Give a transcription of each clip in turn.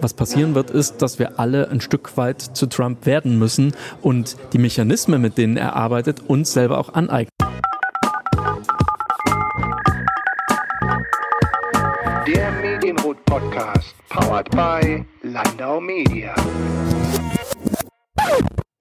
Was passieren wird, ist, dass wir alle ein Stück weit zu Trump werden müssen und die Mechanismen, mit denen er arbeitet, uns selber auch aneignen. Der Medienrot Podcast, powered by Landau Media.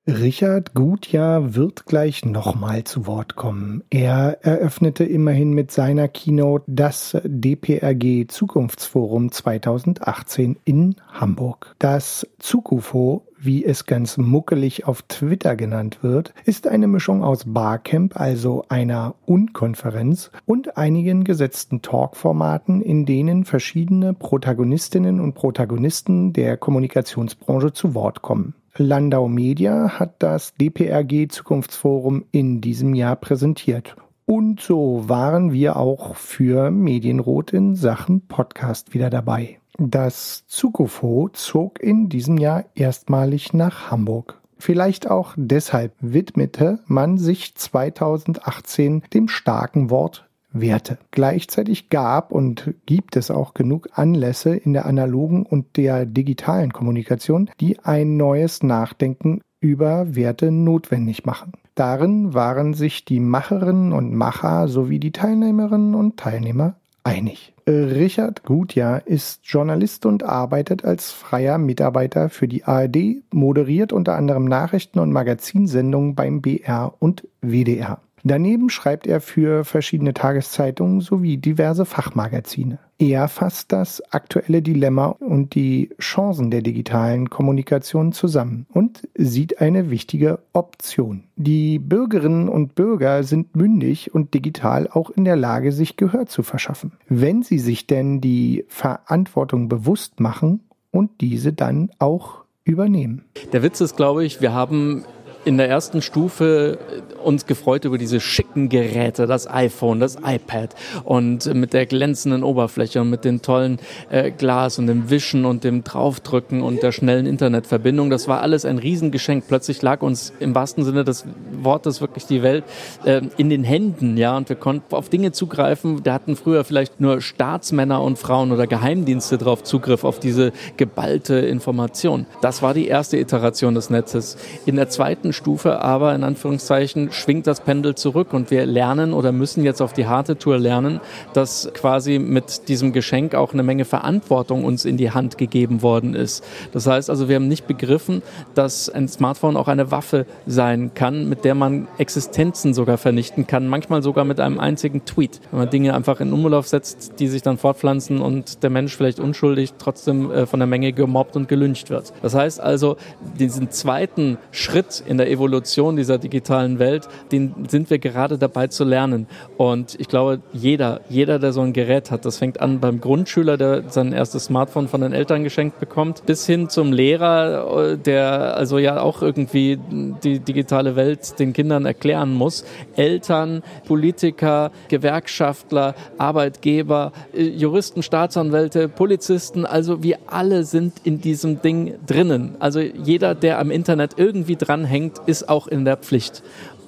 Richard Gutjahr wird gleich nochmal zu Wort kommen. Er eröffnete immerhin mit seiner Keynote das DPRG Zukunftsforum 2018 in Hamburg. Das Zukufo, wie es ganz muckelig auf Twitter genannt wird, ist eine Mischung aus Barcamp, also einer Unkonferenz, und einigen gesetzten Talkformaten, in denen verschiedene Protagonistinnen und Protagonisten der Kommunikationsbranche zu Wort kommen. Landau Media hat das DPRG Zukunftsforum in diesem Jahr präsentiert. Und so waren wir auch für Medienrot in Sachen Podcast wieder dabei. Das Zukufo zog in diesem Jahr erstmalig nach Hamburg. Vielleicht auch deshalb widmete man sich 2018 dem starken Wort Werte. Gleichzeitig gab und gibt es auch genug Anlässe in der analogen und der digitalen Kommunikation, die ein neues Nachdenken über Werte notwendig machen. Darin waren sich die Macherinnen und Macher sowie die Teilnehmerinnen und Teilnehmer einig. Richard Gutjahr ist Journalist und arbeitet als freier Mitarbeiter für die ARD, moderiert unter anderem Nachrichten- und Magazinsendungen beim BR und WDR. Daneben schreibt er für verschiedene Tageszeitungen sowie diverse Fachmagazine. Er fasst das aktuelle Dilemma und die Chancen der digitalen Kommunikation zusammen und sieht eine wichtige Option. Die Bürgerinnen und Bürger sind mündig und digital auch in der Lage, sich Gehör zu verschaffen. Wenn sie sich denn die Verantwortung bewusst machen und diese dann auch übernehmen. Der Witz ist, glaube ich, wir haben in der ersten Stufe uns gefreut über diese schicken Geräte, das iPhone, das iPad und mit der glänzenden Oberfläche und mit den tollen äh, Glas und dem Wischen und dem Draufdrücken und der schnellen Internetverbindung. Das war alles ein Riesengeschenk. Plötzlich lag uns im wahrsten Sinne des Wortes wirklich die Welt äh, in den Händen, ja, und wir konnten auf Dinge zugreifen. Da hatten früher vielleicht nur Staatsmänner und Frauen oder Geheimdienste drauf Zugriff auf diese geballte Information. Das war die erste Iteration des Netzes. In der zweiten Stufe aber in Anführungszeichen schwingt das Pendel zurück und wir lernen oder müssen jetzt auf die harte Tour lernen, dass quasi mit diesem Geschenk auch eine Menge Verantwortung uns in die Hand gegeben worden ist. Das heißt also, wir haben nicht begriffen, dass ein Smartphone auch eine Waffe sein kann, mit der man Existenzen sogar vernichten kann, manchmal sogar mit einem einzigen Tweet. Wenn man Dinge einfach in Umlauf setzt, die sich dann fortpflanzen und der Mensch vielleicht unschuldig trotzdem äh, von der Menge gemobbt und gelüncht wird. Das heißt also, diesen zweiten Schritt in der Evolution dieser digitalen Welt den sind wir gerade dabei zu lernen. Und ich glaube, jeder, jeder, der so ein Gerät hat, das fängt an beim Grundschüler, der sein erstes Smartphone von den Eltern geschenkt bekommt, bis hin zum Lehrer, der also ja auch irgendwie die digitale Welt den Kindern erklären muss. Eltern, Politiker, Gewerkschaftler, Arbeitgeber, Juristen, Staatsanwälte, Polizisten, also wir alle sind in diesem Ding drinnen. Also jeder, der am Internet irgendwie dranhängt, ist auch in der Pflicht.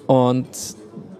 Und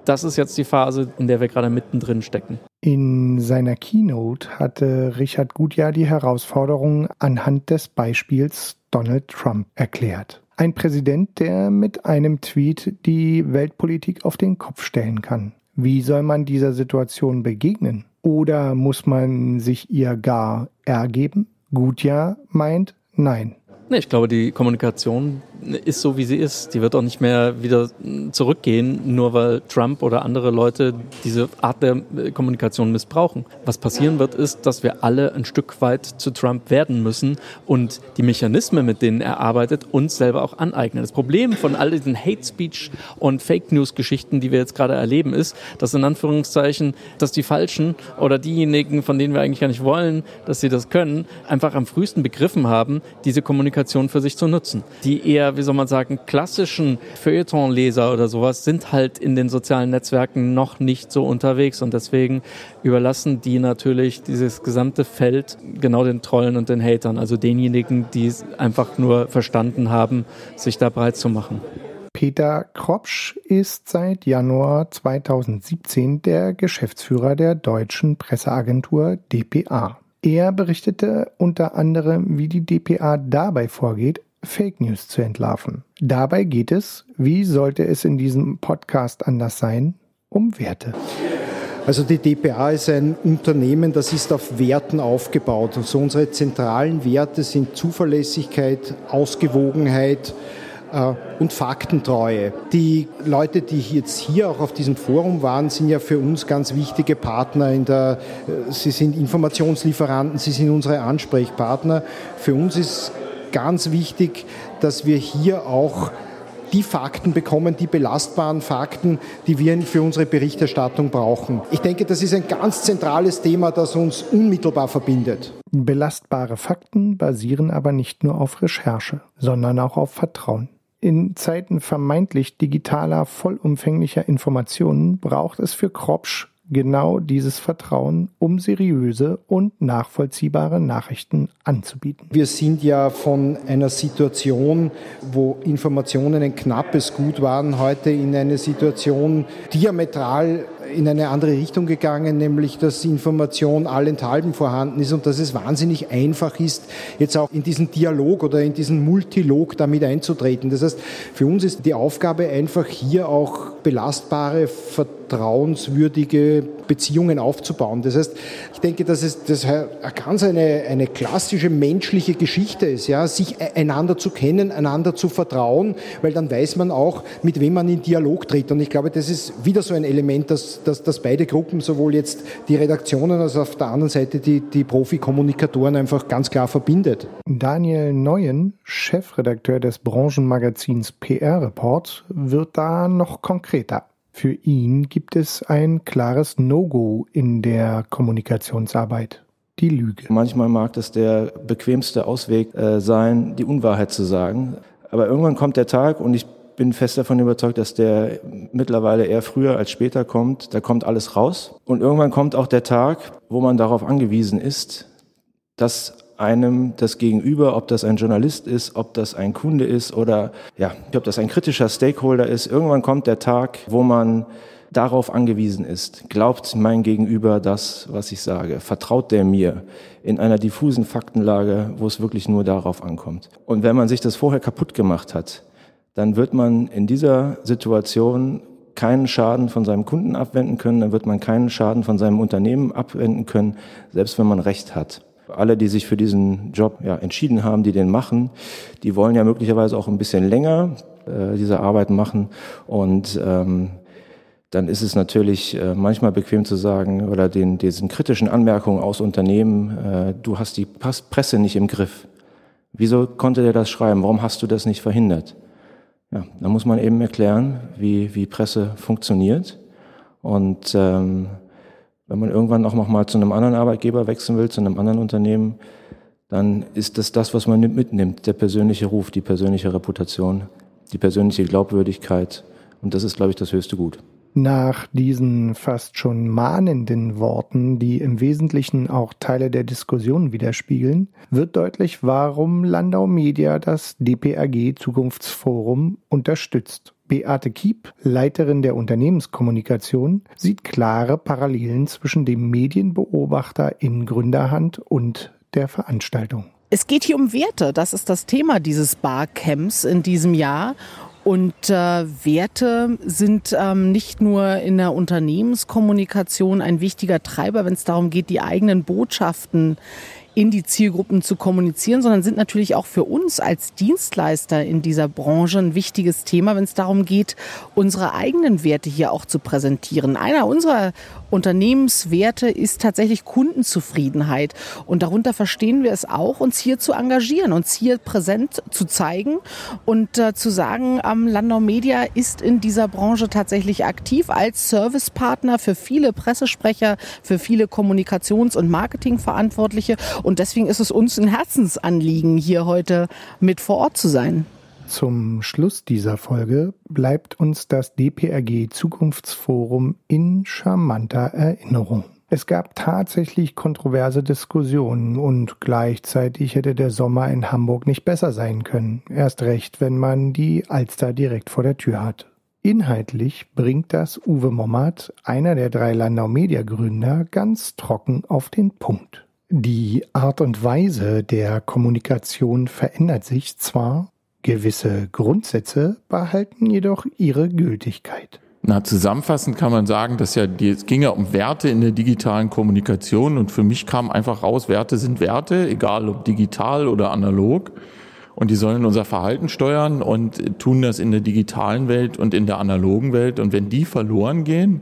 das ist jetzt die Phase, in der wir gerade mittendrin stecken. In seiner Keynote hatte Richard Gutjahr die Herausforderungen anhand des Beispiels Donald Trump erklärt. Ein Präsident, der mit einem Tweet die Weltpolitik auf den Kopf stellen kann. Wie soll man dieser Situation begegnen? Oder muss man sich ihr gar ergeben? Gutjahr meint nein. Nee, ich glaube, die Kommunikation ist so, wie sie ist. Die wird auch nicht mehr wieder zurückgehen, nur weil Trump oder andere Leute diese Art der äh, Kommunikation missbrauchen. Was passieren wird, ist, dass wir alle ein Stück weit zu Trump werden müssen und die Mechanismen, mit denen er arbeitet, uns selber auch aneignen. Das Problem von all diesen Hate Speech und Fake News Geschichten, die wir jetzt gerade erleben, ist, dass in Anführungszeichen, dass die Falschen oder diejenigen, von denen wir eigentlich gar nicht wollen, dass sie das können, einfach am frühesten begriffen haben, diese Kommunikation für sich zu nutzen. Die eher wie soll man sagen, klassischen Feuilleton-Leser oder sowas sind halt in den sozialen Netzwerken noch nicht so unterwegs und deswegen überlassen die natürlich dieses gesamte Feld genau den Trollen und den Hatern, also denjenigen, die es einfach nur verstanden haben, sich da breit zu machen. Peter Kropsch ist seit Januar 2017 der Geschäftsführer der deutschen Presseagentur dpa. Er berichtete unter anderem, wie die DPA dabei vorgeht, Fake News zu entlarven. Dabei geht es, wie sollte es in diesem Podcast anders sein, um Werte. Also die DPA ist ein Unternehmen, das ist auf Werten aufgebaut. Also unsere zentralen Werte sind Zuverlässigkeit, Ausgewogenheit, und Faktentreue. Die Leute, die jetzt hier auch auf diesem Forum waren, sind ja für uns ganz wichtige Partner in der, äh, sie sind Informationslieferanten, sie sind unsere Ansprechpartner. Für uns ist ganz wichtig, dass wir hier auch die Fakten bekommen, die belastbaren Fakten, die wir für unsere Berichterstattung brauchen. Ich denke, das ist ein ganz zentrales Thema, das uns unmittelbar verbindet. Belastbare Fakten basieren aber nicht nur auf Recherche, sondern auch auf Vertrauen. In Zeiten vermeintlich digitaler, vollumfänglicher Informationen braucht es für Kropsch genau dieses Vertrauen, um seriöse und nachvollziehbare Nachrichten anzubieten. Wir sind ja von einer Situation, wo Informationen ein knappes Gut waren, heute in eine Situation diametral in eine andere Richtung gegangen, nämlich dass Information allenthalben vorhanden ist und dass es wahnsinnig einfach ist, jetzt auch in diesen Dialog oder in diesen Multilog damit einzutreten. Das heißt, für uns ist die Aufgabe einfach hier auch belastbare, vertrauenswürdige Beziehungen aufzubauen. Das heißt, ich denke, dass es das ganz eine, eine klassische menschliche Geschichte ist, ja, sich e-, einander zu kennen, einander zu vertrauen, weil dann weiß man auch, mit wem man in Dialog tritt. Und ich glaube, das ist wieder so ein Element, das, das, das beide Gruppen, sowohl jetzt die Redaktionen als auf der anderen Seite die, die Profi-Kommunikatoren einfach ganz klar verbindet. Daniel Neuen, Chefredakteur des Branchenmagazins PR Report, wird da noch konkreter. Für ihn gibt es ein klares No-Go in der Kommunikationsarbeit. Die Lüge. Manchmal mag das der bequemste Ausweg äh, sein, die Unwahrheit zu sagen. Aber irgendwann kommt der Tag und ich bin fest davon überzeugt, dass der mittlerweile eher früher als später kommt. Da kommt alles raus. Und irgendwann kommt auch der Tag, wo man darauf angewiesen ist, dass einem das Gegenüber, ob das ein Journalist ist, ob das ein Kunde ist oder ja, ob das ein kritischer Stakeholder ist. Irgendwann kommt der Tag, wo man darauf angewiesen ist. Glaubt mein Gegenüber das, was ich sage? Vertraut der mir in einer diffusen Faktenlage, wo es wirklich nur darauf ankommt? Und wenn man sich das vorher kaputt gemacht hat, dann wird man in dieser Situation keinen Schaden von seinem Kunden abwenden können, dann wird man keinen Schaden von seinem Unternehmen abwenden können, selbst wenn man Recht hat alle, die sich für diesen Job ja, entschieden haben, die den machen, die wollen ja möglicherweise auch ein bisschen länger äh, diese Arbeit machen. Und ähm, dann ist es natürlich äh, manchmal bequem zu sagen oder den, diesen kritischen Anmerkungen aus Unternehmen, äh, du hast die Presse nicht im Griff. Wieso konnte der das schreiben? Warum hast du das nicht verhindert? Ja, da muss man eben erklären, wie, wie Presse funktioniert. Und ähm, wenn man irgendwann auch noch mal zu einem anderen Arbeitgeber wechseln will, zu einem anderen Unternehmen, dann ist das das, was man mitnimmt, der persönliche Ruf, die persönliche Reputation, die persönliche Glaubwürdigkeit. Und das ist, glaube ich, das höchste Gut. Nach diesen fast schon mahnenden Worten, die im Wesentlichen auch Teile der Diskussion widerspiegeln, wird deutlich, warum Landau Media das DPRG Zukunftsforum unterstützt. Beate Kiep, Leiterin der Unternehmenskommunikation, sieht klare Parallelen zwischen dem Medienbeobachter in Gründerhand und der Veranstaltung. Es geht hier um Werte. Das ist das Thema dieses Barcamps in diesem Jahr. Und äh, Werte sind ähm, nicht nur in der Unternehmenskommunikation ein wichtiger Treiber, wenn es darum geht, die eigenen Botschaften in die Zielgruppen zu kommunizieren, sondern sind natürlich auch für uns als Dienstleister in dieser Branche ein wichtiges Thema, wenn es darum geht, unsere eigenen Werte hier auch zu präsentieren. Einer unserer Unternehmenswerte ist tatsächlich Kundenzufriedenheit. Und darunter verstehen wir es auch, uns hier zu engagieren, uns hier präsent zu zeigen und äh, zu sagen, ähm, Landau Media ist in dieser Branche tatsächlich aktiv als Servicepartner für viele Pressesprecher, für viele Kommunikations- und Marketingverantwortliche. Und deswegen ist es uns ein Herzensanliegen, hier heute mit vor Ort zu sein. Zum Schluss dieser Folge bleibt uns das DPRG Zukunftsforum in charmanter Erinnerung. Es gab tatsächlich kontroverse Diskussionen und gleichzeitig hätte der Sommer in Hamburg nicht besser sein können. Erst recht, wenn man die Alster direkt vor der Tür hat. Inhaltlich bringt das Uwe Mommert, einer der drei Landau Media Gründer, ganz trocken auf den Punkt. Die Art und Weise der Kommunikation verändert sich zwar, gewisse Grundsätze behalten jedoch ihre Gültigkeit. Na, zusammenfassend kann man sagen, dass ja die, es ging ja um Werte in der digitalen Kommunikation und für mich kam einfach raus, Werte sind Werte, egal ob digital oder analog. Und die sollen unser Verhalten steuern und tun das in der digitalen Welt und in der analogen Welt. Und wenn die verloren gehen,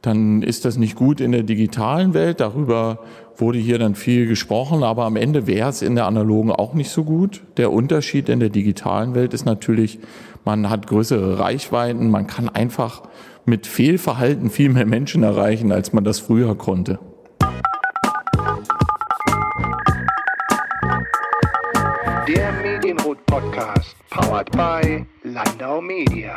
dann ist das nicht gut in der digitalen Welt. Darüber wurde hier dann viel gesprochen, aber am Ende wäre es in der analogen auch nicht so gut. Der Unterschied in der digitalen Welt ist natürlich, man hat größere Reichweiten, man kann einfach mit Fehlverhalten viel mehr Menschen erreichen, als man das früher konnte. Der Medienrot Podcast, powered by Landau Media.